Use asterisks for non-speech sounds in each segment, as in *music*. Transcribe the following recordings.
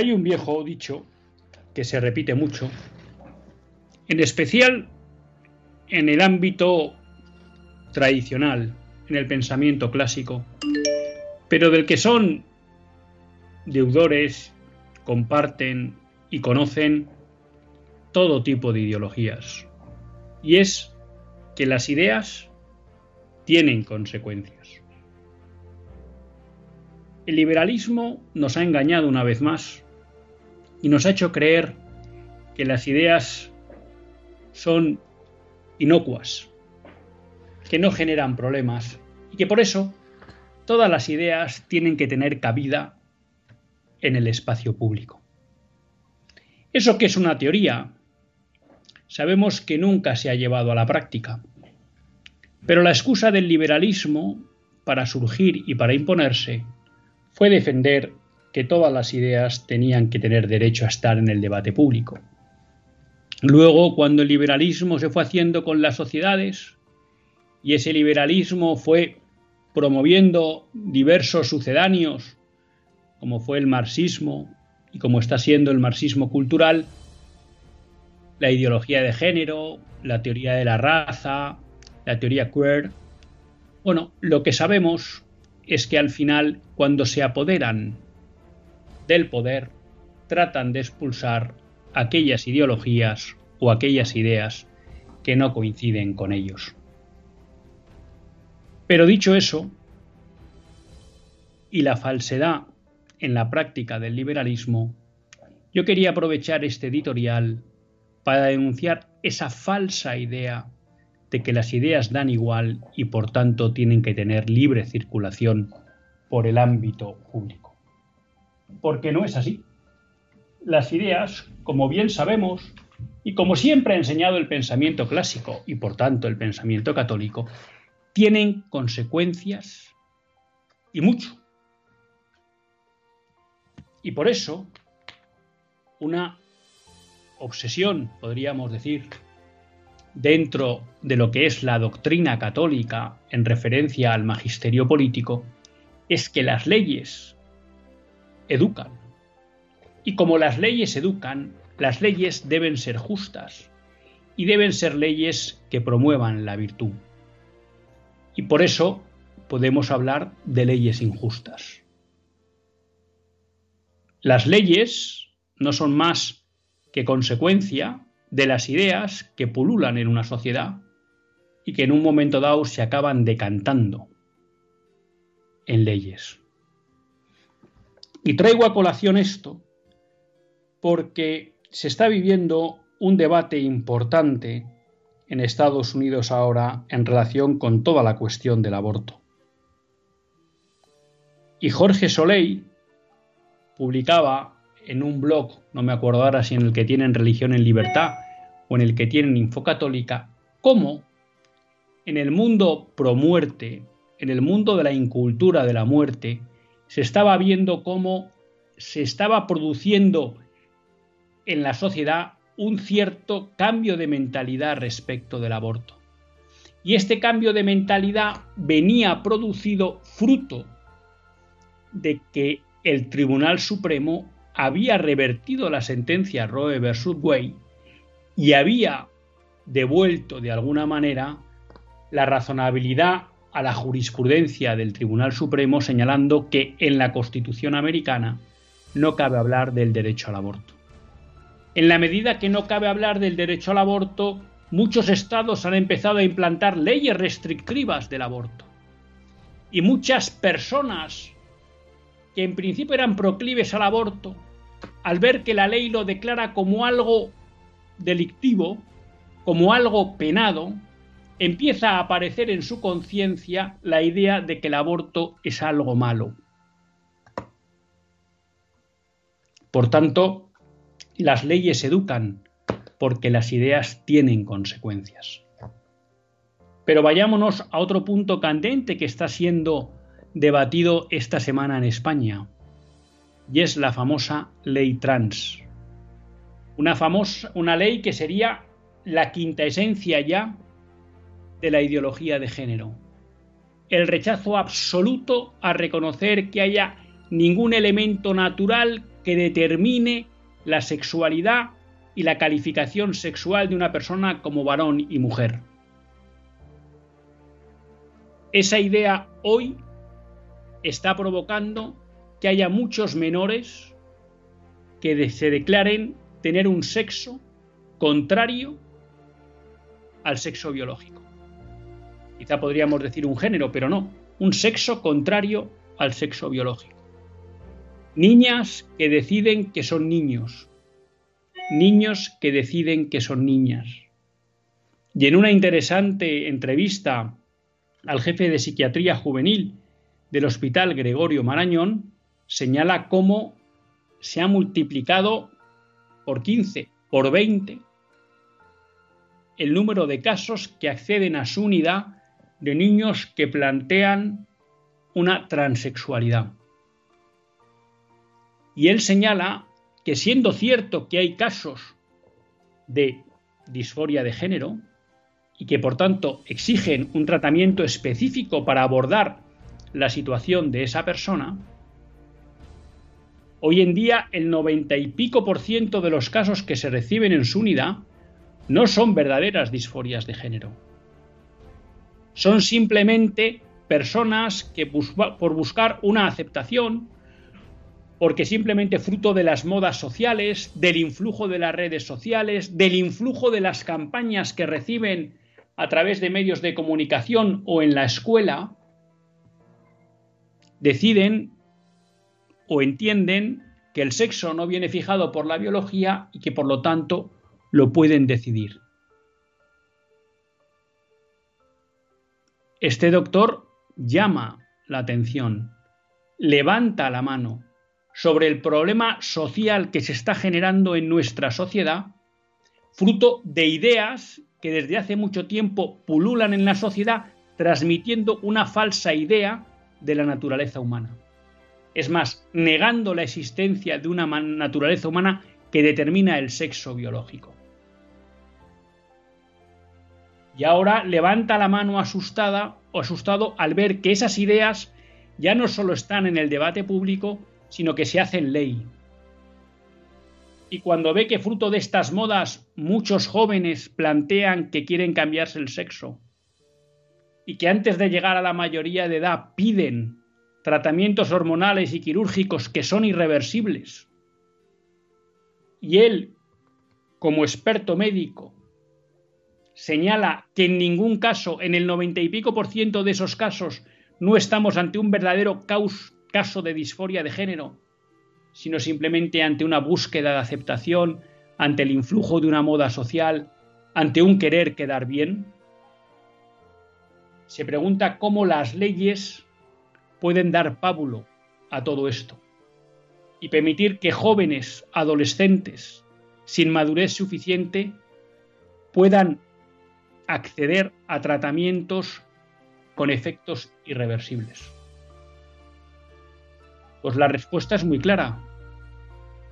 Hay un viejo dicho que se repite mucho, en especial en el ámbito tradicional, en el pensamiento clásico, pero del que son deudores, comparten y conocen todo tipo de ideologías. Y es que las ideas tienen consecuencias. El liberalismo nos ha engañado una vez más y nos ha hecho creer que las ideas son inocuas, que no generan problemas y que por eso todas las ideas tienen que tener cabida en el espacio público. Eso que es una teoría, sabemos que nunca se ha llevado a la práctica, pero la excusa del liberalismo para surgir y para imponerse fue defender que todas las ideas tenían que tener derecho a estar en el debate público. Luego, cuando el liberalismo se fue haciendo con las sociedades, y ese liberalismo fue promoviendo diversos sucedáneos, como fue el marxismo y como está siendo el marxismo cultural, la ideología de género, la teoría de la raza, la teoría queer. Bueno, lo que sabemos es que al final, cuando se apoderan del poder, tratan de expulsar aquellas ideologías o aquellas ideas que no coinciden con ellos. Pero dicho eso, y la falsedad en la práctica del liberalismo, yo quería aprovechar este editorial para denunciar esa falsa idea de que las ideas dan igual y por tanto tienen que tener libre circulación por el ámbito público. Porque no es así. Las ideas, como bien sabemos, y como siempre ha enseñado el pensamiento clásico y por tanto el pensamiento católico, tienen consecuencias y mucho. Y por eso, una obsesión, podríamos decir, dentro de lo que es la doctrina católica en referencia al magisterio político es que las leyes educan. Y como las leyes educan, las leyes deben ser justas y deben ser leyes que promuevan la virtud. Y por eso podemos hablar de leyes injustas. Las leyes no son más que consecuencia de las ideas que pululan en una sociedad y que en un momento dado se acaban decantando en leyes. Y traigo a colación esto porque se está viviendo un debate importante en Estados Unidos ahora en relación con toda la cuestión del aborto. Y Jorge Soleil publicaba en un blog, no me acuerdo ahora si en el que tienen Religión en Libertad o en el que tienen Infocatólica, cómo en el mundo pro muerte, en el mundo de la incultura de la muerte, se estaba viendo cómo se estaba produciendo en la sociedad un cierto cambio de mentalidad respecto del aborto. Y este cambio de mentalidad venía producido fruto de que el Tribunal Supremo había revertido la sentencia Roe versus Wade y había devuelto de alguna manera la razonabilidad a la jurisprudencia del Tribunal Supremo señalando que en la Constitución americana no cabe hablar del derecho al aborto. En la medida que no cabe hablar del derecho al aborto, muchos estados han empezado a implantar leyes restrictivas del aborto. Y muchas personas que en principio eran proclives al aborto, al ver que la ley lo declara como algo delictivo, como algo penado, empieza a aparecer en su conciencia la idea de que el aborto es algo malo. Por tanto, las leyes educan porque las ideas tienen consecuencias. Pero vayámonos a otro punto candente que está siendo debatido esta semana en España, y es la famosa ley trans. Una, famosa, una ley que sería la quinta esencia ya de la ideología de género. El rechazo absoluto a reconocer que haya ningún elemento natural que determine la sexualidad y la calificación sexual de una persona como varón y mujer. Esa idea hoy está provocando que haya muchos menores que se declaren tener un sexo contrario al sexo biológico. Quizá podríamos decir un género, pero no, un sexo contrario al sexo biológico. Niñas que deciden que son niños, niños que deciden que son niñas. Y en una interesante entrevista al jefe de psiquiatría juvenil del Hospital Gregorio Marañón, señala cómo se ha multiplicado por 15, por 20, el número de casos que acceden a su unidad de niños que plantean una transexualidad. Y él señala que siendo cierto que hay casos de disforia de género y que por tanto exigen un tratamiento específico para abordar la situación de esa persona, hoy en día el noventa y pico por ciento de los casos que se reciben en su unidad no son verdaderas disforias de género son simplemente personas que por buscar una aceptación, porque simplemente fruto de las modas sociales, del influjo de las redes sociales, del influjo de las campañas que reciben a través de medios de comunicación o en la escuela, deciden o entienden que el sexo no viene fijado por la biología y que por lo tanto lo pueden decidir. Este doctor llama la atención, levanta la mano sobre el problema social que se está generando en nuestra sociedad, fruto de ideas que desde hace mucho tiempo pululan en la sociedad transmitiendo una falsa idea de la naturaleza humana. Es más, negando la existencia de una naturaleza humana que determina el sexo biológico y ahora levanta la mano asustada asustado al ver que esas ideas ya no solo están en el debate público, sino que se hacen ley. Y cuando ve que fruto de estas modas muchos jóvenes plantean que quieren cambiarse el sexo y que antes de llegar a la mayoría de edad piden tratamientos hormonales y quirúrgicos que son irreversibles, y él, como experto médico, señala que en ningún caso, en el noventa y pico por ciento de esos casos, no estamos ante un verdadero caso de disforia de género, sino simplemente ante una búsqueda de aceptación, ante el influjo de una moda social, ante un querer quedar bien. Se pregunta cómo las leyes pueden dar pábulo a todo esto y permitir que jóvenes, adolescentes, sin madurez suficiente, puedan acceder a tratamientos con efectos irreversibles? Pues la respuesta es muy clara,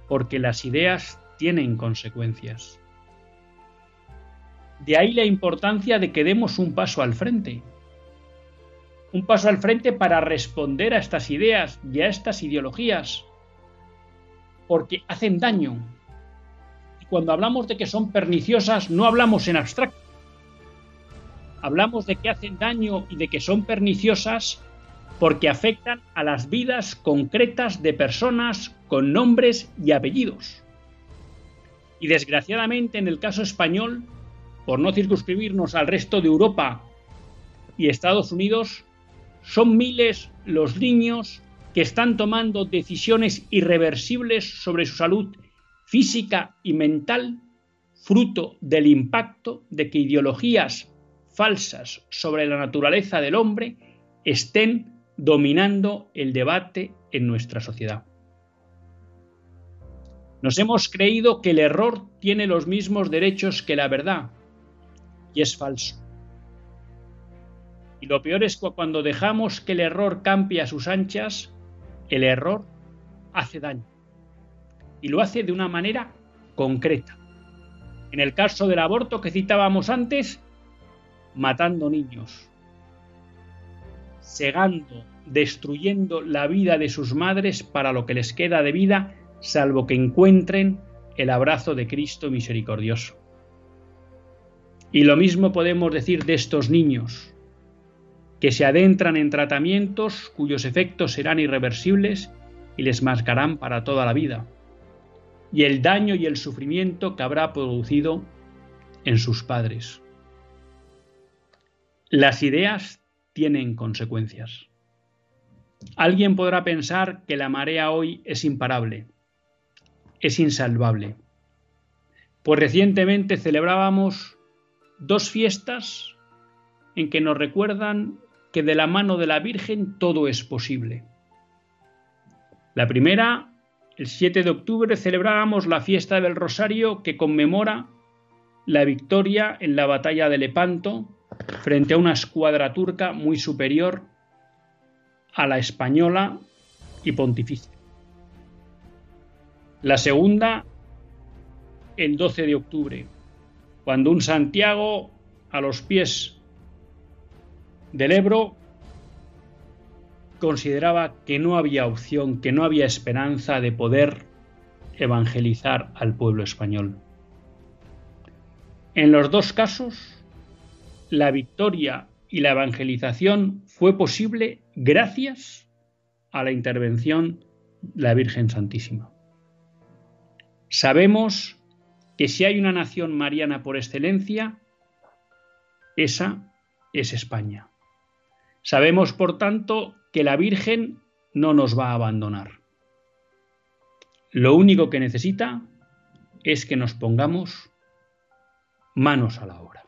porque las ideas tienen consecuencias. De ahí la importancia de que demos un paso al frente. Un paso al frente para responder a estas ideas y a estas ideologías, porque hacen daño. Y cuando hablamos de que son perniciosas, no hablamos en abstracto hablamos de que hacen daño y de que son perniciosas porque afectan a las vidas concretas de personas con nombres y apellidos. Y desgraciadamente en el caso español, por no circunscribirnos al resto de Europa y Estados Unidos, son miles los niños que están tomando decisiones irreversibles sobre su salud física y mental, fruto del impacto de que ideologías falsas sobre la naturaleza del hombre estén dominando el debate en nuestra sociedad. Nos hemos creído que el error tiene los mismos derechos que la verdad, y es falso. Y lo peor es que cuando dejamos que el error campe a sus anchas, el error hace daño. Y lo hace de una manera concreta. En el caso del aborto que citábamos antes, matando niños, segando, destruyendo la vida de sus madres para lo que les queda de vida, salvo que encuentren el abrazo de Cristo misericordioso. Y lo mismo podemos decir de estos niños, que se adentran en tratamientos cuyos efectos serán irreversibles y les marcarán para toda la vida, y el daño y el sufrimiento que habrá producido en sus padres. Las ideas tienen consecuencias. Alguien podrá pensar que la marea hoy es imparable, es insalvable. Pues recientemente celebrábamos dos fiestas en que nos recuerdan que de la mano de la Virgen todo es posible. La primera, el 7 de octubre, celebrábamos la fiesta del Rosario que conmemora la victoria en la batalla de Lepanto frente a una escuadra turca muy superior a la española y pontificia. La segunda, el 12 de octubre, cuando un Santiago a los pies del Ebro consideraba que no había opción, que no había esperanza de poder evangelizar al pueblo español. En los dos casos, la victoria y la evangelización fue posible gracias a la intervención de la Virgen Santísima. Sabemos que si hay una nación mariana por excelencia, esa es España. Sabemos, por tanto, que la Virgen no nos va a abandonar. Lo único que necesita es que nos pongamos manos a la obra.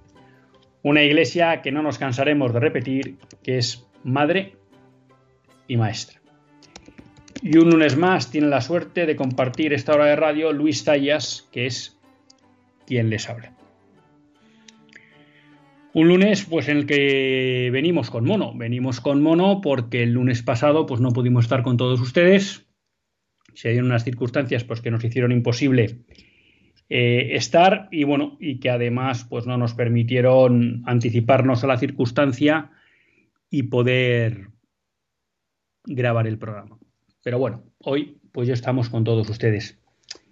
Una iglesia que no nos cansaremos de repetir, que es madre y maestra. Y un lunes más tiene la suerte de compartir esta hora de radio Luis Tallas, que es quien les habla. Un lunes, pues en el que venimos con mono. Venimos con mono porque el lunes pasado, pues no pudimos estar con todos ustedes. Se dieron unas circunstancias, pues que nos hicieron imposible eh, estar y bueno, y que además, pues no nos permitieron anticiparnos a la circunstancia y poder grabar el programa. Pero bueno, hoy, pues ya estamos con todos ustedes.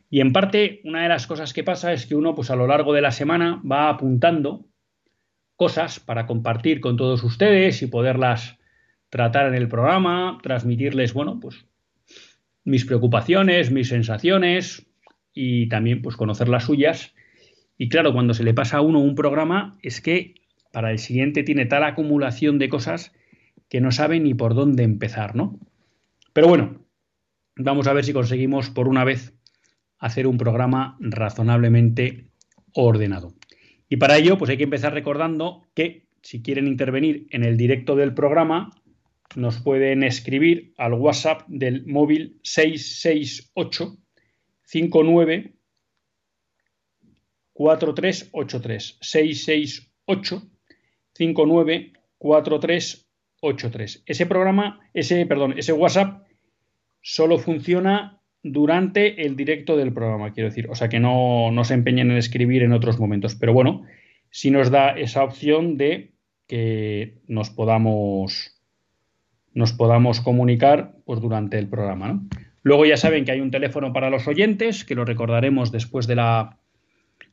Y en parte, una de las cosas que pasa es que uno, pues a lo largo de la semana va apuntando cosas para compartir con todos ustedes y poderlas tratar en el programa, transmitirles, bueno, pues mis preocupaciones, mis sensaciones y también pues conocer las suyas. Y claro, cuando se le pasa a uno un programa es que para el siguiente tiene tal acumulación de cosas que no sabe ni por dónde empezar, ¿no? Pero bueno, vamos a ver si conseguimos por una vez hacer un programa razonablemente ordenado. Y para ello, pues hay que empezar recordando que si quieren intervenir en el directo del programa, nos pueden escribir al WhatsApp del móvil 668 59 4383 668 59 4383. Ese programa, ese perdón, ese WhatsApp solo funciona durante el directo del programa, quiero decir. O sea que no, no se empeñen en escribir en otros momentos. Pero bueno, si nos da esa opción de que nos podamos nos podamos comunicar pues, durante el programa. Luego ya saben que hay un teléfono para los oyentes, que lo recordaremos después de la,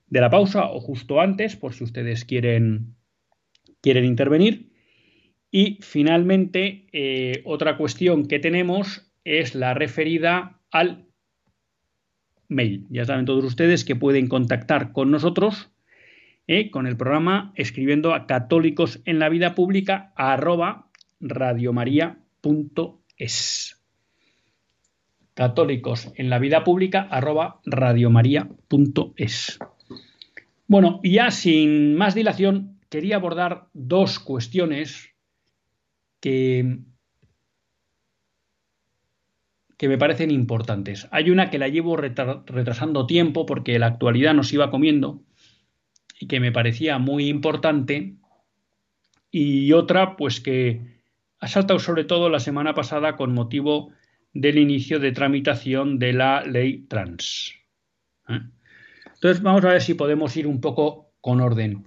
de la pausa o justo antes, por si ustedes quieren, quieren intervenir. Y finalmente, eh, otra cuestión que tenemos es la referida al mail. Ya saben todos ustedes que pueden contactar con nosotros, eh, con el programa, escribiendo a católicos en la vida pública arroba radiomaria.es. Católicos en la vida pública arroba radiomaria.es. Bueno, ya sin más dilación, quería abordar dos cuestiones que que me parecen importantes. Hay una que la llevo retrasando tiempo porque la actualidad nos iba comiendo y que me parecía muy importante. Y otra, pues que ha saltado sobre todo la semana pasada con motivo del inicio de tramitación de la ley trans. ¿eh? Entonces vamos a ver si podemos ir un poco con orden.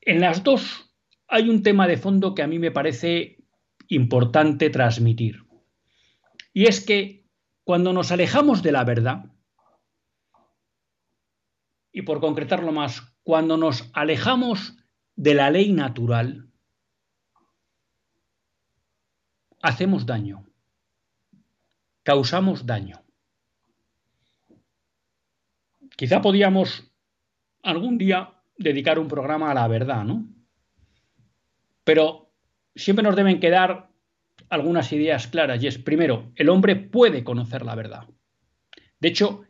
En las dos hay un tema de fondo que a mí me parece importante transmitir. Y es que cuando nos alejamos de la verdad, y por concretarlo más, cuando nos alejamos de la ley natural, hacemos daño, causamos daño. Quizá podíamos algún día dedicar un programa a la verdad, ¿no? Pero siempre nos deben quedar algunas ideas claras y es, primero, el hombre puede conocer la verdad. De hecho,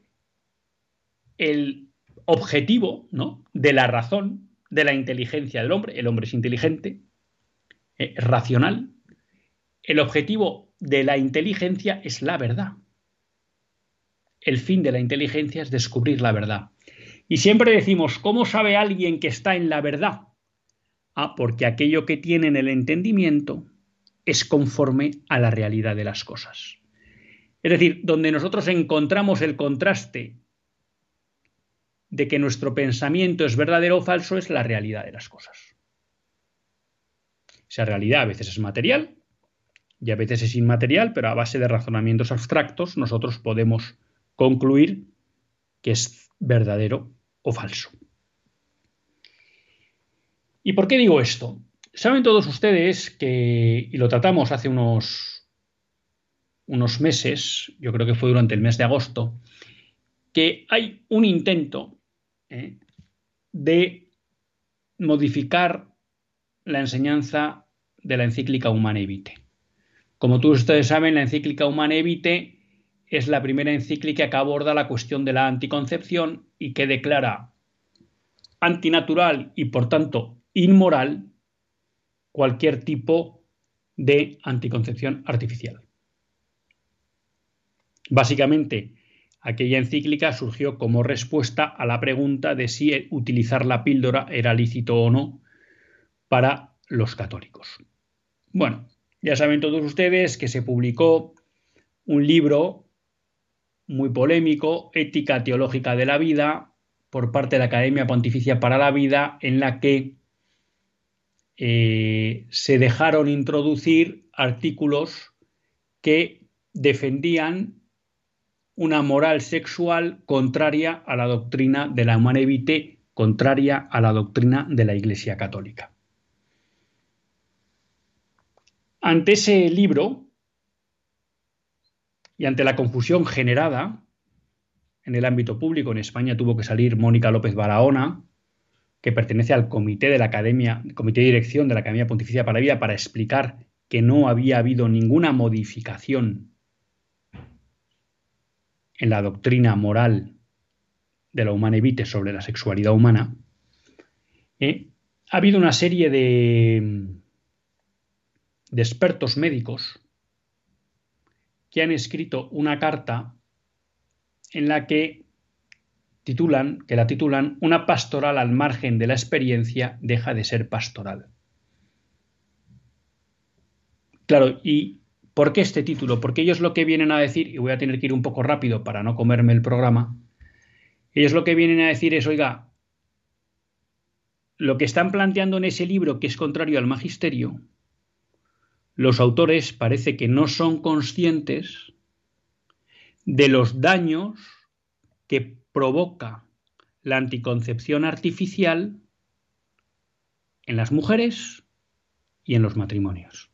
el objetivo ¿no? de la razón, de la inteligencia del hombre, el hombre es inteligente, es eh, racional, el objetivo de la inteligencia es la verdad. El fin de la inteligencia es descubrir la verdad. Y siempre decimos, ¿cómo sabe alguien que está en la verdad? Ah, porque aquello que tiene en el entendimiento es conforme a la realidad de las cosas. Es decir, donde nosotros encontramos el contraste de que nuestro pensamiento es verdadero o falso es la realidad de las cosas. Esa realidad a veces es material y a veces es inmaterial, pero a base de razonamientos abstractos nosotros podemos concluir que es verdadero o falso. ¿Y por qué digo esto? Saben todos ustedes que, y lo tratamos hace unos, unos meses, yo creo que fue durante el mes de agosto, que hay un intento ¿eh? de modificar la enseñanza de la encíclica Humana Evite. Como todos ustedes saben, la encíclica Humana Evite es la primera encíclica que aborda la cuestión de la anticoncepción y que declara antinatural y por tanto inmoral cualquier tipo de anticoncepción artificial. Básicamente, aquella encíclica surgió como respuesta a la pregunta de si utilizar la píldora era lícito o no para los católicos. Bueno, ya saben todos ustedes que se publicó un libro muy polémico, Ética Teológica de la Vida, por parte de la Academia Pontificia para la Vida, en la que eh, se dejaron introducir artículos que defendían una moral sexual contraria a la doctrina de la humana contraria a la doctrina de la Iglesia Católica. Ante ese libro y ante la confusión generada en el ámbito público, en España tuvo que salir Mónica López Barahona, que pertenece al comité de la Academia, comité de dirección de la Academia Pontificia para la Vida, para explicar que no había habido ninguna modificación en la doctrina moral de la humana evite sobre la sexualidad humana, eh, ha habido una serie de, de expertos médicos que han escrito una carta en la que titulan, que la titulan Una pastoral al margen de la experiencia deja de ser pastoral. Claro, ¿y por qué este título? Porque ellos lo que vienen a decir, y voy a tener que ir un poco rápido para no comerme el programa, ellos lo que vienen a decir es, oiga, lo que están planteando en ese libro que es contrario al magisterio, los autores parece que no son conscientes de los daños que provoca la anticoncepción artificial en las mujeres y en los matrimonios.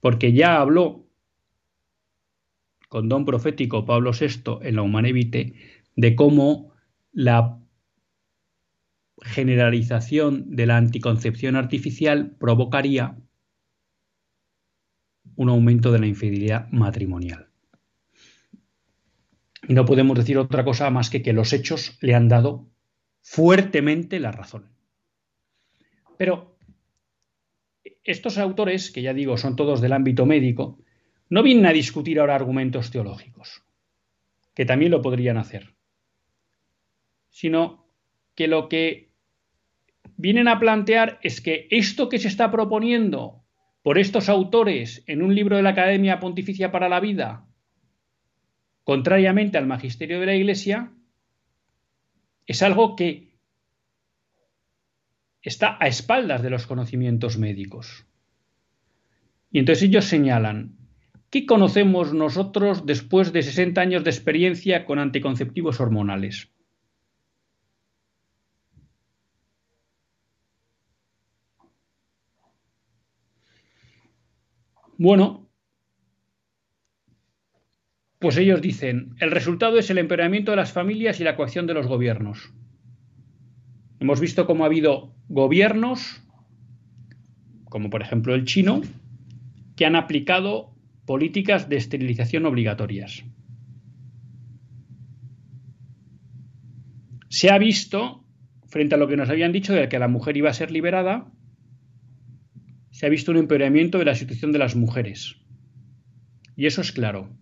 Porque ya habló con don profético Pablo VI en la Humanevite de cómo la generalización de la anticoncepción artificial provocaría un aumento de la infidelidad matrimonial. Y no podemos decir otra cosa más que que los hechos le han dado fuertemente la razón. Pero estos autores, que ya digo son todos del ámbito médico, no vienen a discutir ahora argumentos teológicos, que también lo podrían hacer, sino que lo que vienen a plantear es que esto que se está proponiendo por estos autores en un libro de la Academia Pontificia para la Vida, contrariamente al magisterio de la Iglesia, es algo que está a espaldas de los conocimientos médicos. Y entonces ellos señalan, ¿qué conocemos nosotros después de 60 años de experiencia con anticonceptivos hormonales? Bueno, pues ellos dicen, el resultado es el empeoramiento de las familias y la coacción de los gobiernos. Hemos visto cómo ha habido gobiernos, como por ejemplo el chino, que han aplicado políticas de esterilización obligatorias. Se ha visto, frente a lo que nos habían dicho de que la mujer iba a ser liberada, se ha visto un empeoramiento de la situación de las mujeres. Y eso es claro.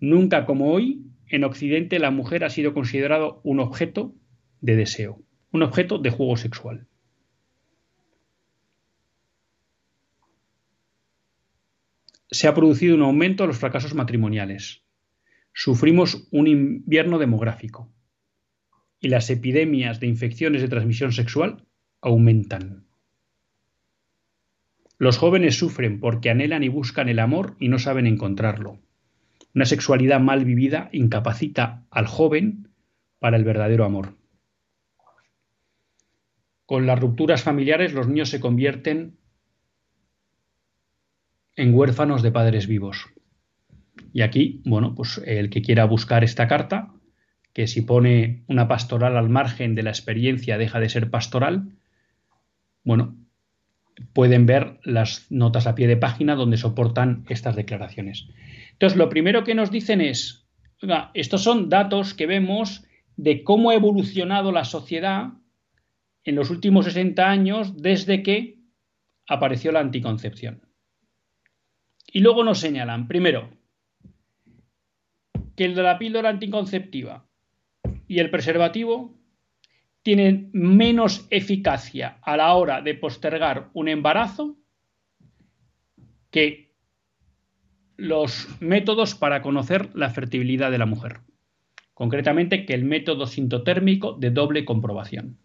Nunca como hoy, en Occidente la mujer ha sido considerado un objeto de deseo, un objeto de juego sexual. Se ha producido un aumento de los fracasos matrimoniales. Sufrimos un invierno demográfico y las epidemias de infecciones de transmisión sexual aumentan. Los jóvenes sufren porque anhelan y buscan el amor y no saben encontrarlo. Una sexualidad mal vivida incapacita al joven para el verdadero amor. Con las rupturas familiares los niños se convierten en huérfanos de padres vivos. Y aquí, bueno, pues el que quiera buscar esta carta, que si pone una pastoral al margen de la experiencia deja de ser pastoral, bueno, pueden ver las notas a pie de página donde soportan estas declaraciones. Entonces, lo primero que nos dicen es, estos son datos que vemos de cómo ha evolucionado la sociedad en los últimos 60 años desde que apareció la anticoncepción. Y luego nos señalan, primero, que el de la píldora anticonceptiva y el preservativo tienen menos eficacia a la hora de postergar un embarazo que los métodos para conocer la fertilidad de la mujer. Concretamente, que el método sintotérmico de doble comprobación.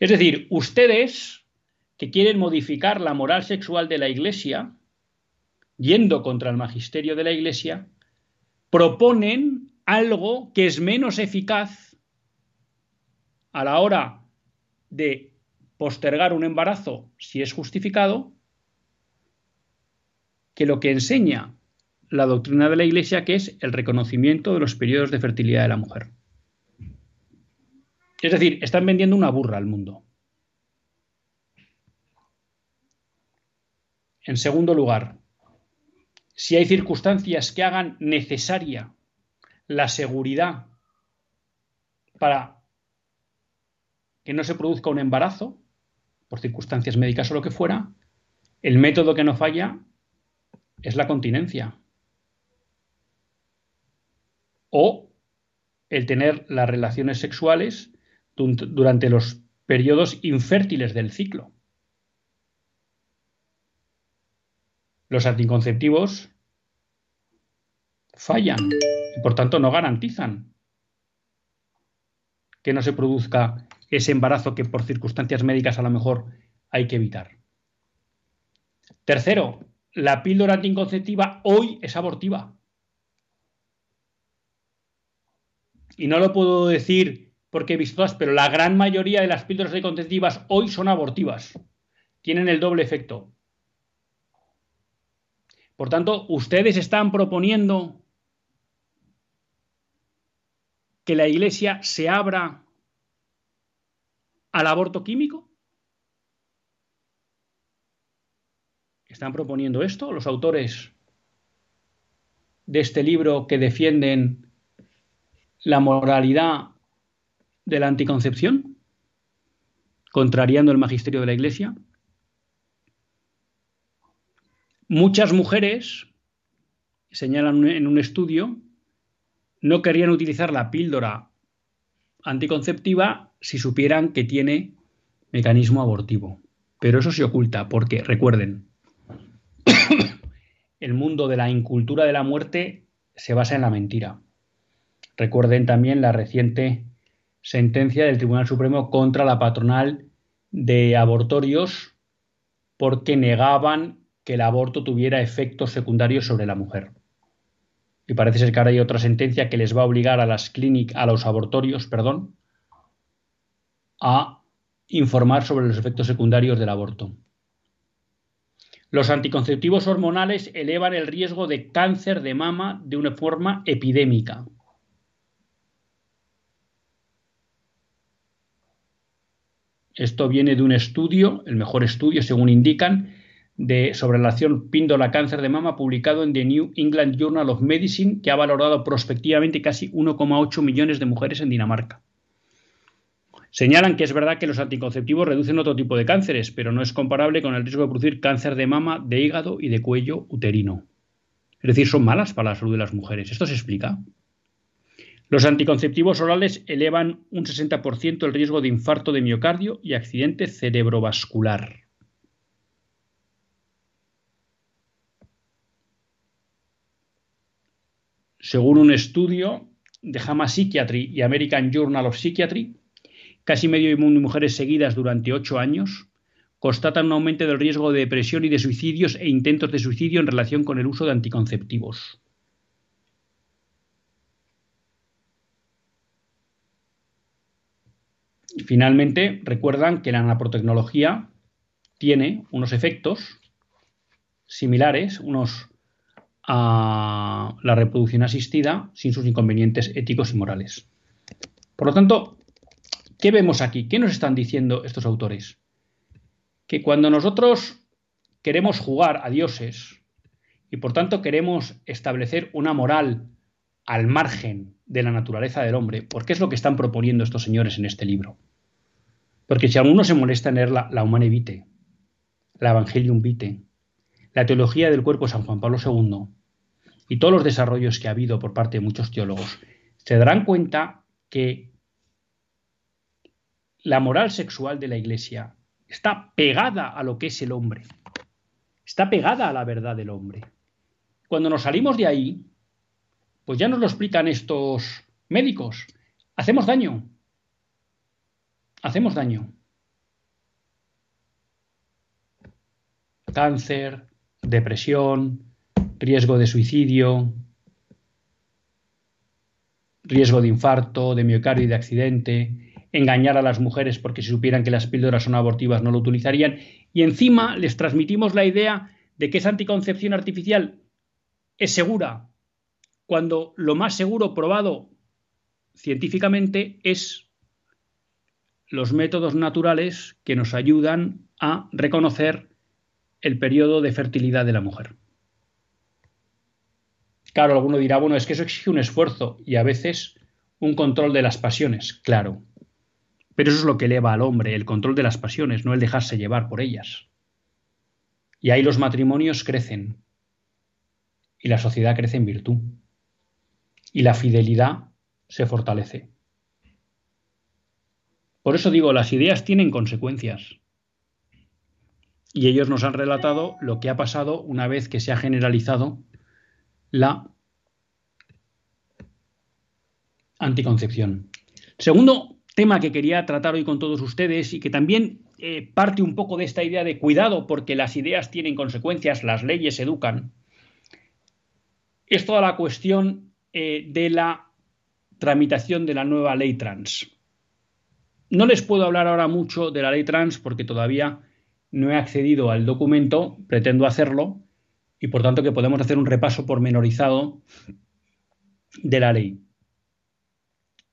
Es decir, ustedes que quieren modificar la moral sexual de la Iglesia, yendo contra el magisterio de la Iglesia, proponen algo que es menos eficaz a la hora de postergar un embarazo si es justificado que lo que enseña la doctrina de la Iglesia, que es el reconocimiento de los periodos de fertilidad de la mujer. Es decir, están vendiendo una burra al mundo. En segundo lugar, si hay circunstancias que hagan necesaria la seguridad para que no se produzca un embarazo, por circunstancias médicas o lo que fuera, el método que no falla es la continencia. O el tener las relaciones sexuales durante los periodos infértiles del ciclo. Los anticonceptivos fallan y por tanto no garantizan que no se produzca ese embarazo que por circunstancias médicas a lo mejor hay que evitar. Tercero, la píldora anticonceptiva hoy es abortiva. Y no lo puedo decir porque he visto todas, pero la gran mayoría de las píldoras anticonceptivas hoy son abortivas. Tienen el doble efecto. Por tanto, ustedes están proponiendo que la Iglesia se abra al aborto químico. ¿Están proponiendo esto los autores de este libro que defienden la moralidad de la anticoncepción, contrariando el magisterio de la Iglesia? Muchas mujeres, señalan en un estudio, no querrían utilizar la píldora anticonceptiva si supieran que tiene mecanismo abortivo. Pero eso se oculta porque, recuerden, *coughs* el mundo de la incultura de la muerte se basa en la mentira. Recuerden también la reciente sentencia del Tribunal Supremo contra la patronal de abortorios porque negaban que el aborto tuviera efectos secundarios sobre la mujer. Y parece ser que ahora hay otra sentencia que les va a obligar a las clínicas, a los abortorios, perdón, a informar sobre los efectos secundarios del aborto. Los anticonceptivos hormonales elevan el riesgo de cáncer de mama de una forma epidémica. Esto viene de un estudio, el mejor estudio según indican, de, sobre la acción píndola cáncer de mama publicado en The New England Journal of Medicine, que ha valorado prospectivamente casi 1,8 millones de mujeres en Dinamarca. Señalan que es verdad que los anticonceptivos reducen otro tipo de cánceres, pero no es comparable con el riesgo de producir cáncer de mama, de hígado y de cuello uterino. Es decir, son malas para la salud de las mujeres. ¿Esto se explica? Los anticonceptivos orales elevan un 60% el riesgo de infarto de miocardio y accidente cerebrovascular. Según un estudio de JAMA Psychiatry y American Journal of Psychiatry, casi medio millón de mujeres seguidas durante ocho años, constatan un aumento del riesgo de depresión y de suicidios e intentos de suicidio en relación con el uso de anticonceptivos. Finalmente, recuerdan que la nanotecnología tiene unos efectos similares, unos a la reproducción asistida sin sus inconvenientes éticos y morales. Por lo tanto, ¿Qué vemos aquí? ¿Qué nos están diciendo estos autores? Que cuando nosotros queremos jugar a dioses y por tanto queremos establecer una moral al margen de la naturaleza del hombre, porque es lo que están proponiendo estos señores en este libro. Porque si alguno se molesta en leer la, la Humane Vitae, la Evangelium Vitae, la teología del cuerpo de San Juan Pablo II y todos los desarrollos que ha habido por parte de muchos teólogos, se darán cuenta que la moral sexual de la Iglesia está pegada a lo que es el hombre, está pegada a la verdad del hombre. Cuando nos salimos de ahí, pues ya nos lo explican estos médicos, hacemos daño, hacemos daño. Cáncer, depresión, riesgo de suicidio, riesgo de infarto, de miocardio y de accidente, engañar a las mujeres porque si supieran que las píldoras son abortivas no lo utilizarían, y encima les transmitimos la idea de que esa anticoncepción artificial es segura, cuando lo más seguro probado científicamente es los métodos naturales que nos ayudan a reconocer el periodo de fertilidad de la mujer. Claro, alguno dirá, bueno, es que eso exige un esfuerzo y a veces un control de las pasiones, claro. Pero eso es lo que eleva al hombre, el control de las pasiones, no el dejarse llevar por ellas. Y ahí los matrimonios crecen y la sociedad crece en virtud. Y la fidelidad se fortalece. Por eso digo, las ideas tienen consecuencias. Y ellos nos han relatado lo que ha pasado una vez que se ha generalizado la anticoncepción. Segundo tema que quería tratar hoy con todos ustedes y que también eh, parte un poco de esta idea de cuidado porque las ideas tienen consecuencias, las leyes educan, es toda la cuestión eh, de la tramitación de la nueva ley trans. No les puedo hablar ahora mucho de la ley trans porque todavía no he accedido al documento, pretendo hacerlo, y por tanto que podemos hacer un repaso pormenorizado de la ley.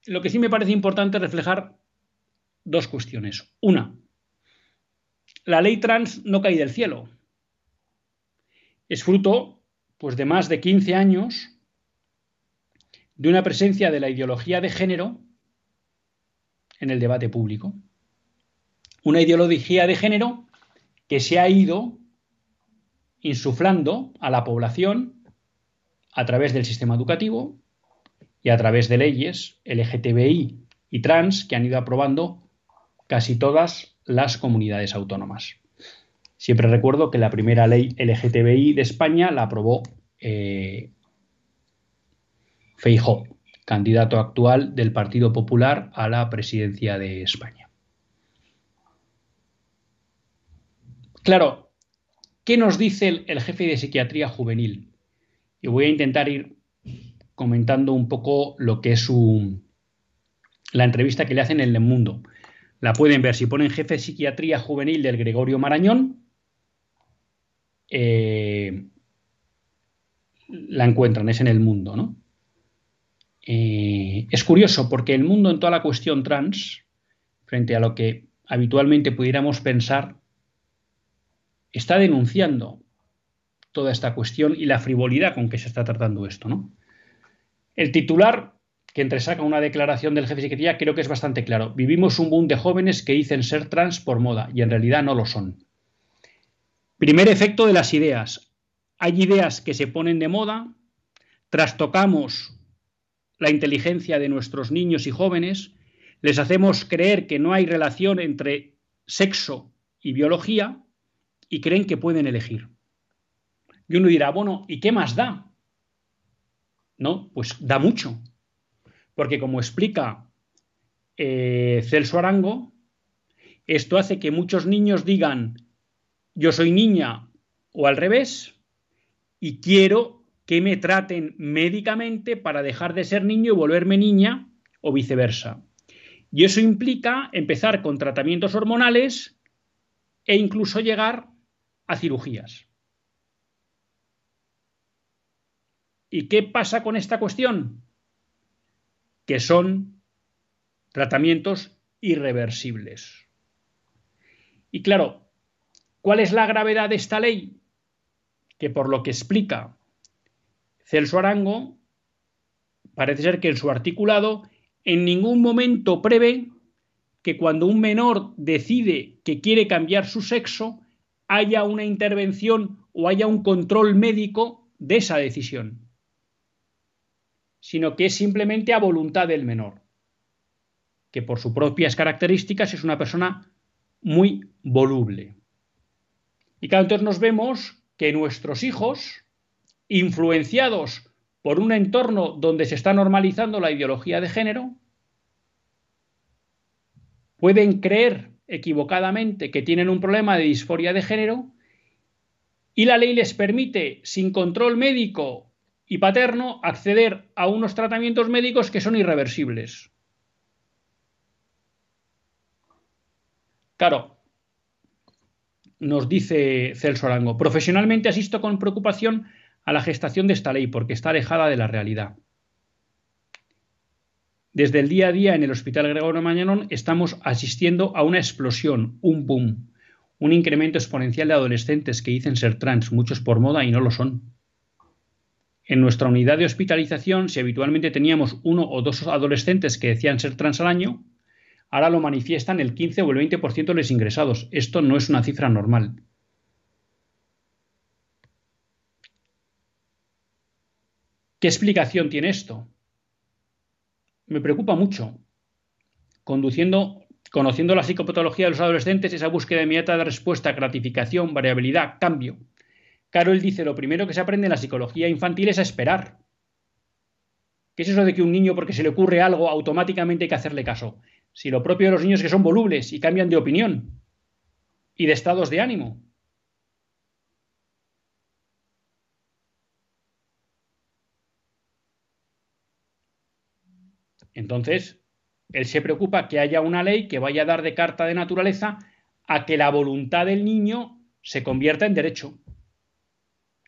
Lo que sí me parece importante es reflejar dos cuestiones. Una, la ley trans no cae del cielo. Es fruto pues, de más de 15 años de una presencia de la ideología de género en el debate público. Una ideología de género que se ha ido insuflando a la población a través del sistema educativo y a través de leyes LGTBI y trans que han ido aprobando casi todas las comunidades autónomas. Siempre recuerdo que la primera ley LGTBI de España la aprobó eh, Feijó, candidato actual del Partido Popular a la presidencia de España. Claro, ¿qué nos dice el, jefe de psiquiatría juvenil? Y voy a intentar ir comentando un poco lo que es su, la entrevista que le hacen en El Mundo. La pueden ver si ponen jefe de psiquiatría juvenil del Gregorio Marañón. Eh, la encuentran, es en el mundo, ¿no? Eh, es curioso porque el mundo en toda la cuestión trans, frente a lo que habitualmente pudiéramos pensar, está denunciando toda esta cuestión y la frivolidad con que se está tratando esto, ¿no? El titular que entresaca una declaración del jefe de Secretaría creo que es bastante claro. Vivimos un boom de jóvenes que dicen ser trans por moda y en realidad no lo son. Primer efecto de las ideas. Hay ideas que se ponen de moda, trastocamos la inteligencia de nuestros niños y jóvenes, les hacemos creer que no hay relación entre sexo y biología y creen que pueden elegir. Y uno dirá, bueno, ¿y qué más da? No, pues da mucho. Porque como explica eh, Celso Arango, esto hace que muchos niños digan, yo soy niña o al revés, y quiero que me traten médicamente para dejar de ser niño y volverme niña o viceversa. Y eso implica empezar con tratamientos hormonales e incluso llegar a cirugías. ¿Y qué pasa con esta cuestión? Que son tratamientos irreversibles. Y claro, ¿cuál es la gravedad de esta ley? Que por lo que explica Celso Arango, parece ser que en su articulado en ningún momento prevé que cuando un menor decide que quiere cambiar su sexo, haya una intervención o haya un control médico de esa decisión, sino que es simplemente a voluntad del menor, que por sus propias características es una persona muy voluble. Y claro, entonces nos vemos que nuestros hijos, influenciados por un entorno donde se está normalizando la ideología de género, pueden creer equivocadamente que tienen un problema de disforia de género y la ley les permite, sin control médico y paterno, acceder a unos tratamientos médicos que son irreversibles. Claro, nos dice Celso Arango, profesionalmente asisto con preocupación a la gestación de esta ley porque está alejada de la realidad. Desde el día a día en el Hospital Gregorio Mañanón estamos asistiendo a una explosión, un boom, un incremento exponencial de adolescentes que dicen ser trans, muchos por moda y no lo son. En nuestra unidad de hospitalización, si habitualmente teníamos uno o dos adolescentes que decían ser trans al año, ahora lo manifiestan el 15 o el 20% de los ingresados. Esto no es una cifra normal. ¿Qué explicación tiene esto? Me preocupa mucho. Conduciendo, conociendo la psicopatología de los adolescentes, esa búsqueda inmediata de respuesta, gratificación, variabilidad, cambio. Carol dice, lo primero que se aprende en la psicología infantil es a esperar. ¿Qué es eso de que un niño, porque se le ocurre algo, automáticamente hay que hacerle caso? Si lo propio de los niños es que son volubles y cambian de opinión y de estados de ánimo. Entonces, él se preocupa que haya una ley que vaya a dar de carta de naturaleza a que la voluntad del niño se convierta en derecho.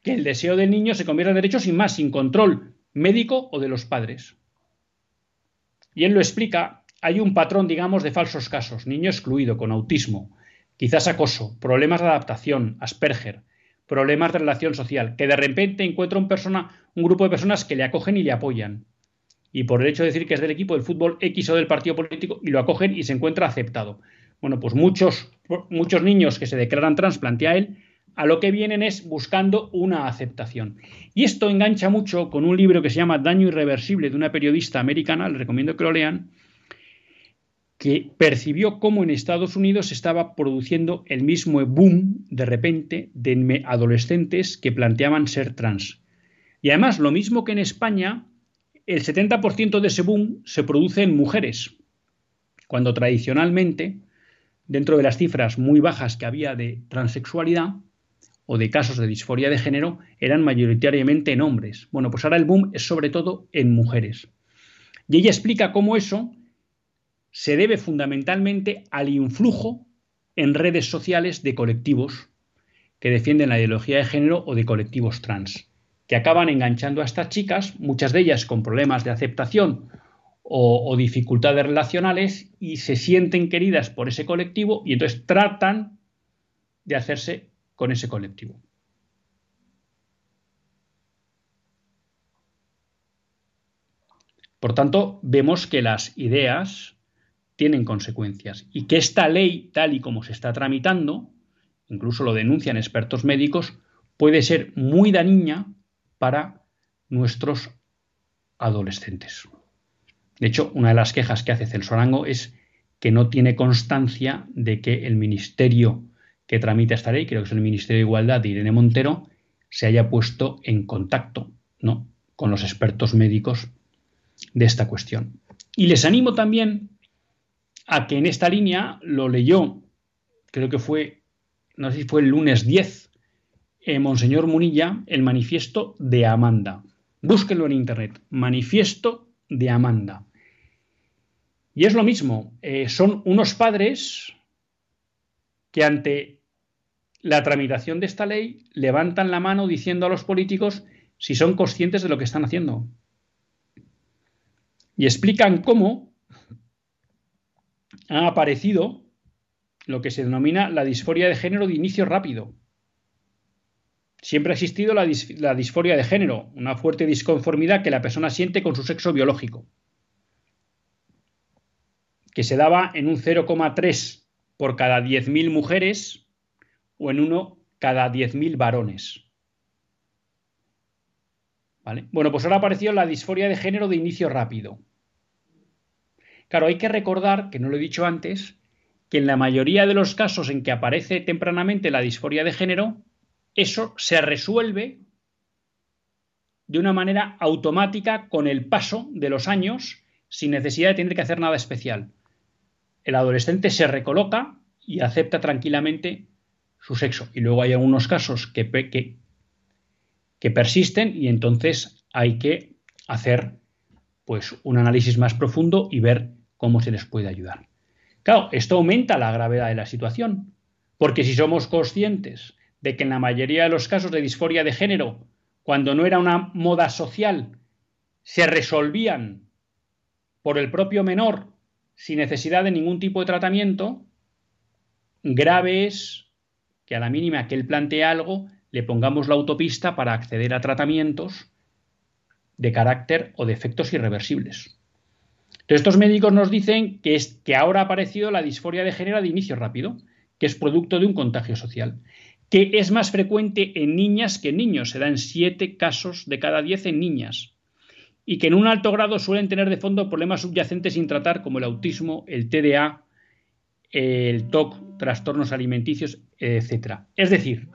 Que el deseo del niño se convierta en derecho sin más, sin control médico o de los padres. Y él lo explica, hay un patrón, digamos, de falsos casos. Niño excluido, con autismo, quizás acoso, problemas de adaptación, Asperger, problemas de relación social, que de repente encuentra un, persona, un grupo de personas que le acogen y le apoyan y por el hecho de decir que es del equipo del fútbol X o del partido político y lo acogen y se encuentra aceptado. Bueno, pues muchos, muchos niños que se declaran trans, plantea él, a lo que vienen es buscando una aceptación. Y esto engancha mucho con un libro que se llama Daño Irreversible de una periodista americana, les recomiendo que lo lean, que percibió cómo en Estados Unidos se estaba produciendo el mismo boom de repente de adolescentes que planteaban ser trans. Y además, lo mismo que en España, el 70% de ese boom se produce en mujeres, cuando tradicionalmente, dentro de las cifras muy bajas que había de transexualidad o de casos de disforia de género, eran mayoritariamente en hombres. Bueno, pues ahora el boom es sobre todo en mujeres. Y ella explica cómo eso se debe fundamentalmente al influjo en redes sociales de colectivos que defienden la ideología de género o de colectivos trans que acaban enganchando a estas chicas, muchas de ellas con problemas de aceptación o, dificultades relacionales, y se sienten queridas por ese colectivo y entonces tratan de hacerse con ese colectivo. Por tanto, vemos que las ideas tienen consecuencias y que esta ley, tal y como se está tramitando, incluso lo denuncian expertos médicos, puede ser muy dañina para nuestros adolescentes. De hecho, una de las quejas que hace Celso Arango es que no tiene constancia de que el ministerio que tramita esta ley, creo que es el Ministerio de Igualdad de Irene Montero, se haya puesto en contacto ¿no? con los expertos médicos de esta cuestión. Y les animo también a que en esta línea lo leyó, creo que fue, no sé si fue el lunes 10 eh, Monseñor Munilla el manifiesto de Amanda. Búsquenlo en internet, manifiesto de Amanda. Y es lo mismo, eh, son unos padres que ante la tramitación de esta ley levantan la mano diciendo a los políticos si son conscientes de lo que están haciendo. Y explican cómo ha aparecido lo que se denomina la disforia de género de inicio rápido siempre ha existido la, disforia de género, una fuerte disconformidad que la persona siente con su sexo biológico, que se daba en un 0,3 por cada 10.000 mujeres, o en uno cada 10.000 varones. ¿Vale? Bueno, pues ahora ha aparecido la disforia de género de inicio rápido. Claro, hay que recordar, que no lo he dicho antes, que en la mayoría de los casos en que aparece tempranamente la disforia de género, eso se resuelve de una manera automática con el paso de los años sin necesidad de tener que hacer nada especial. El adolescente se recoloca y acepta tranquilamente su sexo. Y luego hay algunos casos que, que, que persisten y entonces hay que hacer pues un análisis más profundo y ver cómo se les puede ayudar. Claro, esto aumenta la gravedad de la situación, porque si somos conscientes de que en la mayoría de los casos de disforia de género, cuando no era una moda social, se resolvían por el propio menor sin necesidad de ningún tipo de tratamiento, grave es que a la mínima que él plantee algo, le pongamos la autopista para acceder a tratamientos de carácter o de efectos irreversibles. Entonces, estos médicos nos dicen que, es, que ahora ha aparecido la disforia de género de inicio rápido, que es producto de un contagio social, que es más frecuente en niñas que en niños, se da en 7 casos de cada 10 en niñas, y que en un alto grado suelen tener de fondo problemas subyacentes sin tratar como el autismo, el TDA, el TOC, trastornos alimenticios, etc. Es decir,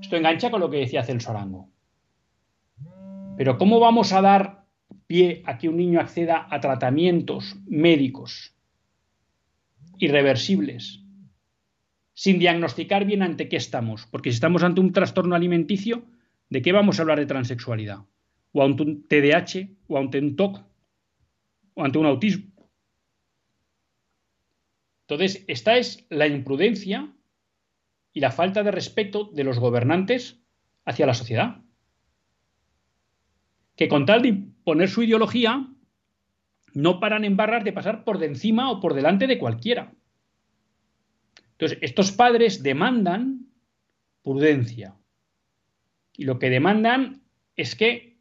esto engancha con lo que decía Celso Arango. Pero ¿cómo vamos a dar pie a que un niño acceda a tratamientos médicos irreversibles sin diagnosticar bien ante qué estamos? Porque si estamos ante un trastorno alimenticio, ¿de qué vamos a hablar de transexualidad? ¿O ante un TDAH? ¿O ante un TOC? ¿O ante un autismo? Entonces, esta es la imprudencia y la falta de respeto de los gobernantes hacia la sociedad. Que con tal de imponer su ideología, no paran en barras de pasar por de encima o por delante de cualquiera. Entonces, estos padres demandan prudencia. Y lo que demandan es que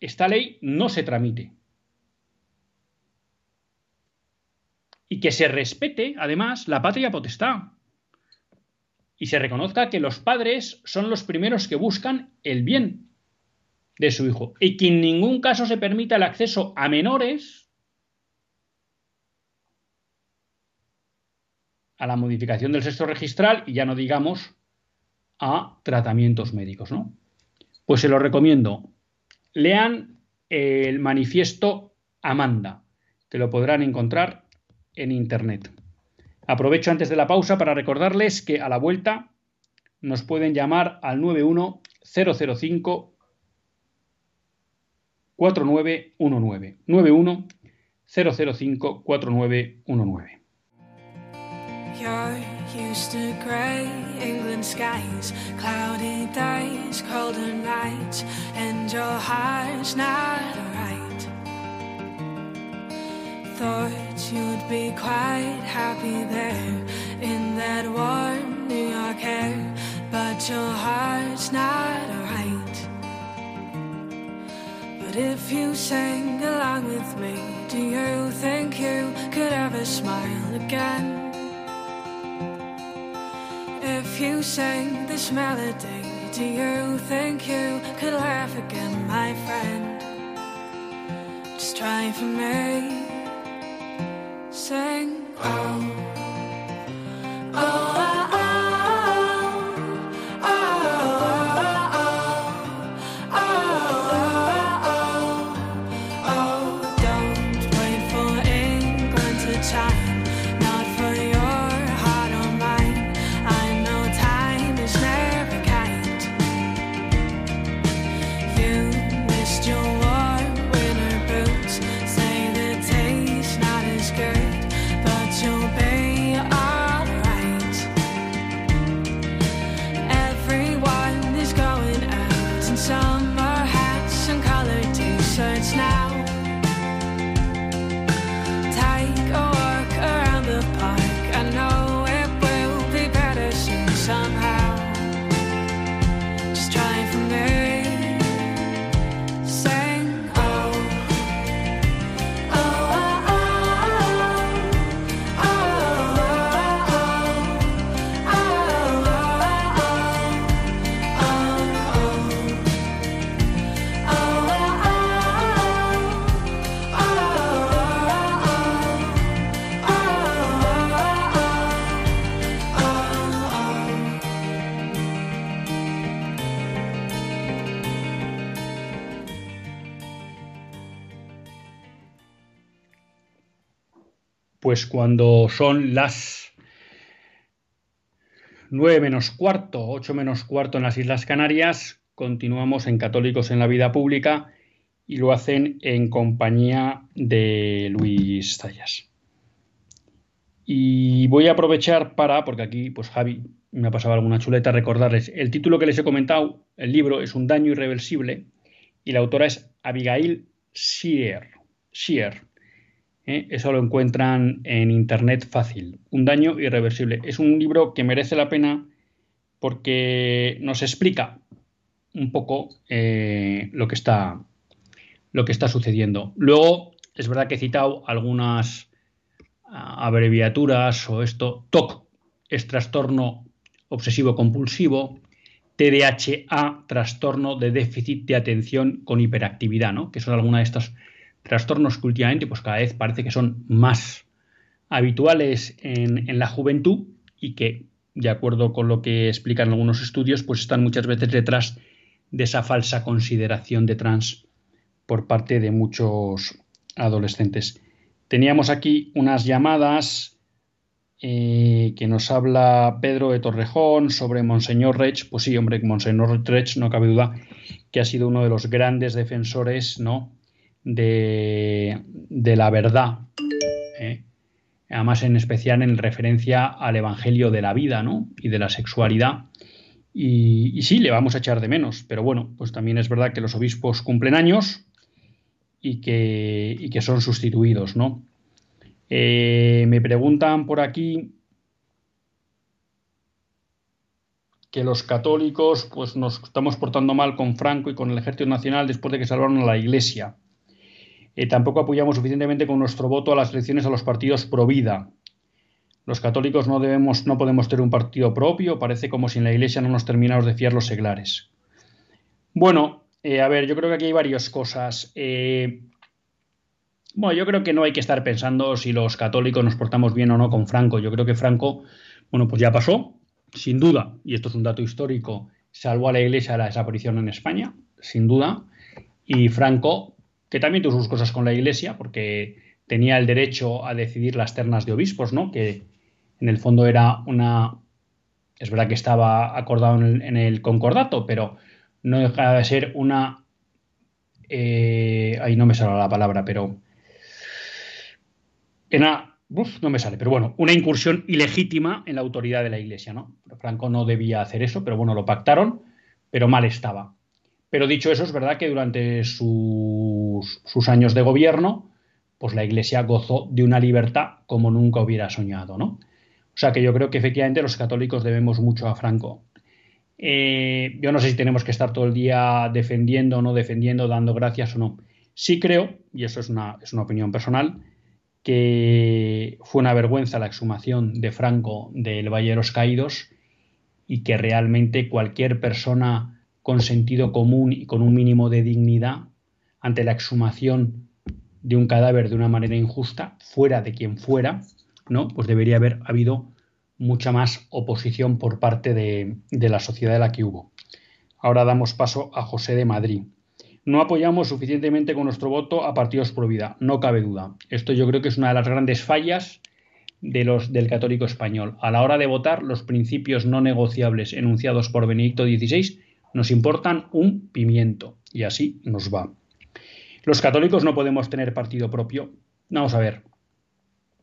esta ley no se tramite. Y que se respete, además, la patria potestad. Y se reconozca que los padres son los primeros que buscan el bien de su hijo y que en ningún caso se permita el acceso a menores a la modificación del sexo registral y ya no digamos a tratamientos médicos, ¿no? Pues se lo recomiendo. Lean el manifiesto Amanda, que lo podrán encontrar en Internet. Aprovecho antes de la pausa para recordarles que a la vuelta nos pueden llamar al 91005 4919 91005 4919 You're used to grey England skies, cloudy nights, and your. Thought you'd be quite happy there in that warm New York air, but your heart's not right. But if you sang along with me, do you think you could ever smile again? If you sang this melody, do you think you could laugh again, my friend? Just try for me sang out. Oh, oh pues cuando son las 9 menos cuarto, 8 menos cuarto en las Islas Canarias, continuamos en Católicos en la Vida Pública y lo hacen en compañía de Luis Zayas. Y voy a aprovechar para, porque aquí pues Javi me ha pasado alguna chuleta, recordarles el título que les he comentado, el libro es Un daño irreversible y la autora es Abigail Shear. ¿Eh? Eso lo encuentran en internet fácil. Un daño irreversible. Es un libro que merece la pena porque nos explica un poco eh, lo, que está, lo que está sucediendo. Luego, es verdad que he citado algunas ah, abreviaturas o esto. TOC es trastorno obsesivo compulsivo. TDHA, trastorno de déficit de atención con hiperactividad, ¿no? Que son algunas de estos trastornos que últimamente pues cada vez parece que son más habituales en, la juventud y que, de acuerdo con lo que explican algunos estudios, pues están muchas veces detrás de esa falsa consideración de trans por parte de muchos adolescentes. Teníamos aquí unas llamadas eh, que nos habla Pedro de Torrejón sobre Monseñor Rech. Pues sí, hombre, Monseñor Rech, no cabe duda que ha sido uno de los grandes defensores ¿no? De, la verdad. ¿eh? Además, en especial en referencia al Evangelio de la vida ¿no? y de la sexualidad y, sí, le vamos a echar de menos, pero bueno, pues también es verdad que los obispos cumplen años y que, que son sustituidos, ¿no? Eh, me preguntan por aquí que los católicos pues nos estamos portando mal con Franco y con el Ejército Nacional después de que salvaron a la Iglesia. Eh, tampoco apoyamos suficientemente con nuestro voto a las elecciones a los partidos pro vida. Los católicos no debemos, no podemos tener un partido propio, parece como si en la iglesia no nos terminamos de fiar los seglares. Bueno, eh, a ver, yo creo que aquí hay varias cosas. Eh, bueno, yo creo que no hay que estar pensando si los católicos nos portamos bien o no con Franco. Yo creo que Franco, bueno, pues ya pasó, sin duda, y esto es un dato histórico, salvó a la iglesia de la desaparición en España, sin duda. Y Franco, que también tuvo sus cosas con la iglesia, porque tenía el derecho a decidir las ternas de obispos, ¿no? Que en el fondo era una... Es verdad que estaba acordado en el, concordato, pero no dejaba de ser una... Eh, ahí no me sale la palabra, pero... Era, uf, no me sale, pero bueno, una incursión ilegítima en la autoridad de la Iglesia, ¿no? Franco no debía hacer eso, pero bueno, lo pactaron, pero mal estaba. Pero dicho eso, es verdad que durante sus, sus años de gobierno, pues la Iglesia gozó de una libertad como nunca hubiera soñado, ¿no? O sea que yo creo que efectivamente los católicos debemos mucho a Franco. Eh, yo no sé si tenemos que estar todo el día defendiendo o no defendiendo, dando gracias o no. Sí creo, y eso es una, es una opinión personal, que fue una vergüenza la exhumación de Franco del Valle de los Caídos y que realmente cualquier persona con sentido común y con un mínimo de dignidad ante la exhumación de un cadáver de una manera injusta, fuera de quien fuera, ¿no? Pues debería haber habido mucha más oposición por parte de, la sociedad de la que hubo. Ahora damos paso a José de Madrid. No apoyamos suficientemente con nuestro voto a partidos pro vida, no cabe duda. Esto yo creo que es una de las grandes fallas de los, del católico español. A la hora de votar, los principios no negociables enunciados por Benedicto XVI nos importan un pimiento. Y así nos va. Los católicos no podemos tener partido propio. Vamos a ver,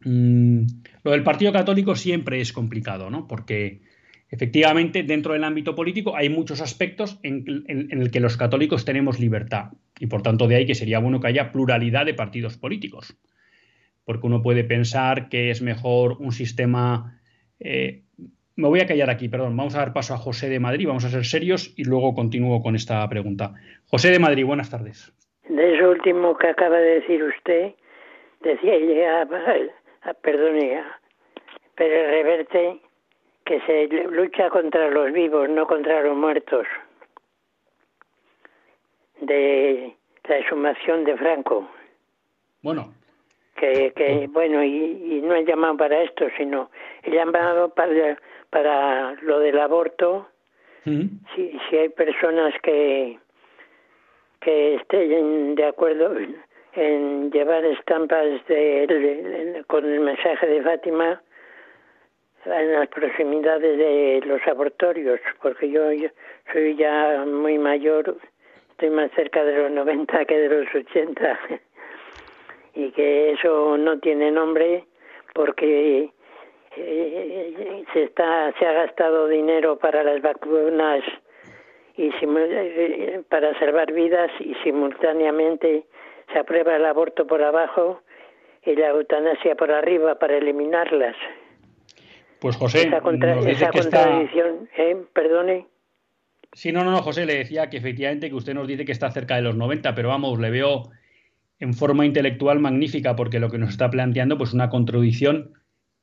Mm, lo del Partido Católico siempre es complicado, ¿no? Porque efectivamente dentro del ámbito político hay muchos aspectos en, en, el que los católicos tenemos libertad y por tanto de ahí que sería bueno que haya pluralidad de partidos políticos. Porque uno puede pensar que es mejor un sistema... Eh, me voy a callar aquí, perdón. Vamos a dar paso a José de Madrid, vamos a ser serios y luego continúo con esta pregunta. José de Madrid, buenas tardes. De eso último que acaba de decir usted, decía Ah, perdone, pero reverte que se lucha contra los vivos, no contra los muertos, de la exhumación de Franco. Bueno. Que, que bueno, y, no han llamado para esto, sino he llamado para, para lo del aborto. si, si hay personas que, que estén de acuerdo en llevar estampas de, con el mensaje de Fátima en las proximidades de los abortorios, porque yo, soy ya muy mayor, estoy más cerca de los 90 que de los 80, *laughs* y que eso no tiene nombre porque se está se ha gastado dinero para las vacunas y eh, para salvar vidas y simultáneamente se aprueba el aborto por abajo y la eutanasia por arriba para eliminarlas. Pues José, esa, contradicción, ¿eh? perdone. Sí, no, no, no, José, le decía que efectivamente que usted nos dice que está cerca de los 90, pero vamos, le veo en forma intelectual magnífica porque lo que nos está planteando pues una contradicción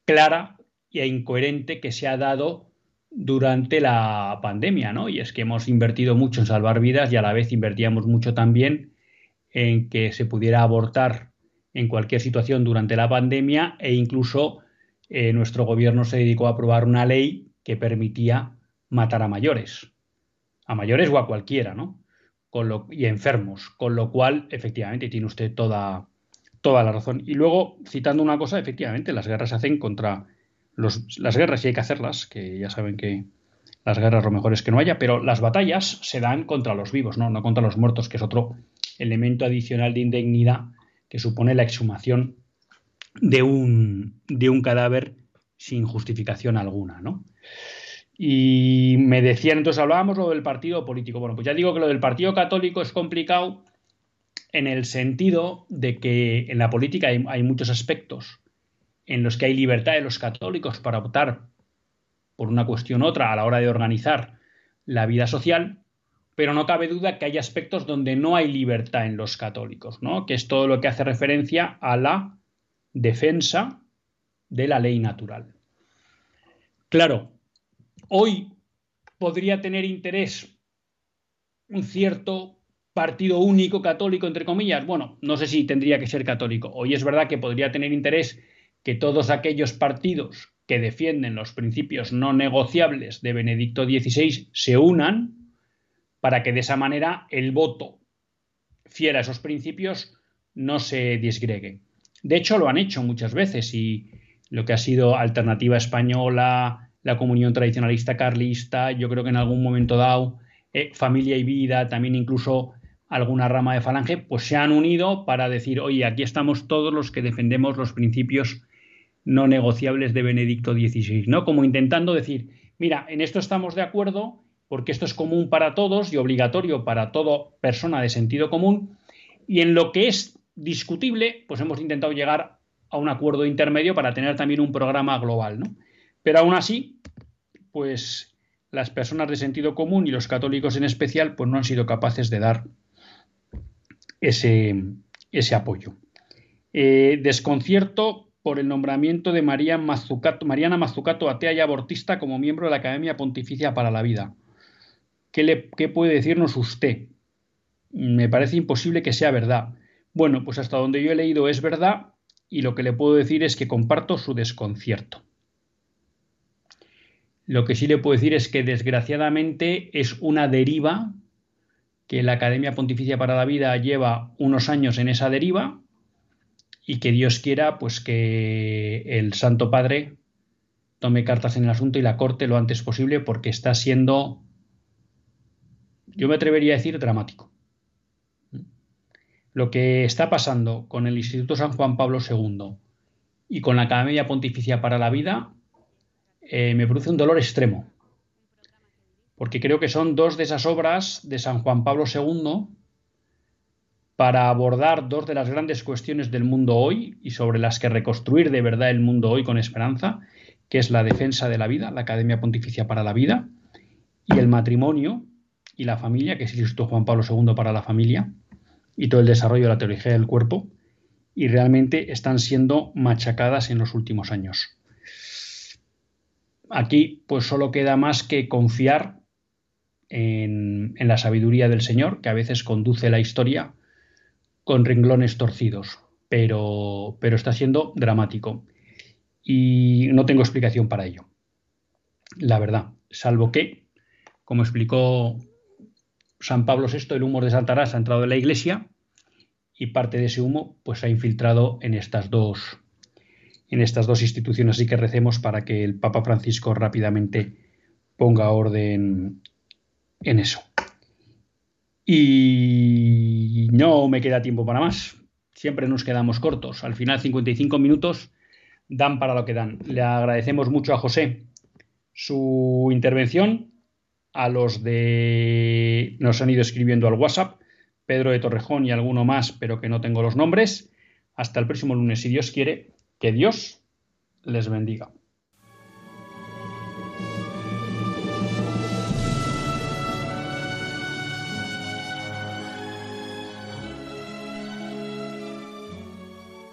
clara e incoherente que se ha dado durante la pandemia, ¿no? Y es que hemos invertido mucho en salvar vidas y a la vez invertíamos mucho también en que se pudiera abortar en cualquier situación durante la pandemia e incluso eh, nuestro gobierno se dedicó a aprobar una ley que permitía matar a mayores, a mayores o a cualquiera, ¿no? Y enfermos, con lo cual efectivamente tiene usted toda, toda la razón. Y luego, citando una cosa, efectivamente, las guerras se hacen contra las guerras y hay que hacerlas, que ya saben que las guerras lo mejor es que no haya, pero las batallas se dan contra los vivos, ¿no? no contra los muertos, que es otro elemento adicional de indignidad que supone la exhumación de un, de un cadáver sin justificación alguna, ¿no? Y me decían, entonces hablábamos lo del partido político. Bueno, pues ya digo que lo del partido católico es complicado en el sentido de que en la política hay muchos aspectos en los que hay libertad de los católicos para optar por una cuestión u otra a la hora de organizar la vida social, pero no cabe duda que hay aspectos donde no hay libertad en los católicos, ¿no? que es todo lo que hace referencia a la defensa de la ley natural. Claro, hoy podría tener interés un cierto partido único católico, entre comillas. Bueno, no sé si tendría que ser católico. Hoy es verdad que podría tener interés que todos aquellos partidos que defienden los principios no negociables de Benedicto XVI se unan para que de esa manera el voto fiel a esos principios no se disgregue. De hecho, lo han hecho muchas veces y lo que ha sido Alternativa Española, la Comunión Tradicionalista Carlista, yo creo que en algún momento dado, eh, Familia y Vida, también incluso alguna rama de Falange, pues se han unido para decir, oye, aquí estamos todos los que defendemos los principios no negociables de Benedicto XVI, ¿no? Como intentando decir, mira, en esto estamos de acuerdo porque esto es común para todos y obligatorio para toda persona de sentido común y en lo que es discutible, pues hemos intentado llegar a un acuerdo intermedio para tener también un programa global, ¿no? Pero aún así, pues las personas de sentido común y los católicos en especial, pues no han sido capaces de dar ese, ese apoyo. Eh, desconcierto por el nombramiento de María Mariana Mazzucato, atea y abortista, como miembro de la Academia Pontificia para la Vida. ¿Qué, le, ¿Qué puede decirnos usted? Me parece imposible que sea verdad. Bueno, pues hasta donde yo he leído es verdad y lo que le puedo decir es que comparto su desconcierto. Lo que sí le puedo decir es que desgraciadamente es una deriva que la Academia Pontificia para la Vida lleva unos años en esa deriva y que Dios quiera pues que el Santo Padre tome cartas en el asunto y la corte lo antes posible porque está siendo, yo me atrevería a decir, dramático. Lo que está pasando con el Instituto San Juan Pablo II y con la Academia Pontificia para la Vida eh, me produce un dolor extremo, porque creo que son dos de esas obras de San Juan Pablo II para abordar dos de las grandes cuestiones del mundo hoy y sobre las que reconstruir de verdad el mundo hoy con esperanza, que es la defensa de la vida, la Academia Pontificia para la Vida, y el matrimonio y la familia, que es el Instituto Juan Pablo II para la familia, y todo el desarrollo de la teología del cuerpo, y realmente están siendo machacadas en los últimos años. Aquí pues solo queda más que confiar en, en la sabiduría del Señor, que a veces conduce la historia con renglones torcidos, pero, pero está siendo dramático y no tengo explicación para ello. La verdad, salvo que, como explicó San Pablo VI, el humor de Santarás ha entrado en la iglesia y parte de ese humo pues ha infiltrado en estas dos en estas dos instituciones así que recemos para que el Papa Francisco rápidamente ponga orden en eso. Y no me queda tiempo para más. Siempre nos quedamos cortos. Al final 55 minutos dan para lo que dan. Le agradecemos mucho a José su intervención, a los de nos han ido escribiendo al WhatsApp, Pedro de Torrejón y alguno más, pero que no tengo los nombres. Hasta el próximo lunes, si Dios quiere. Que Dios les bendiga.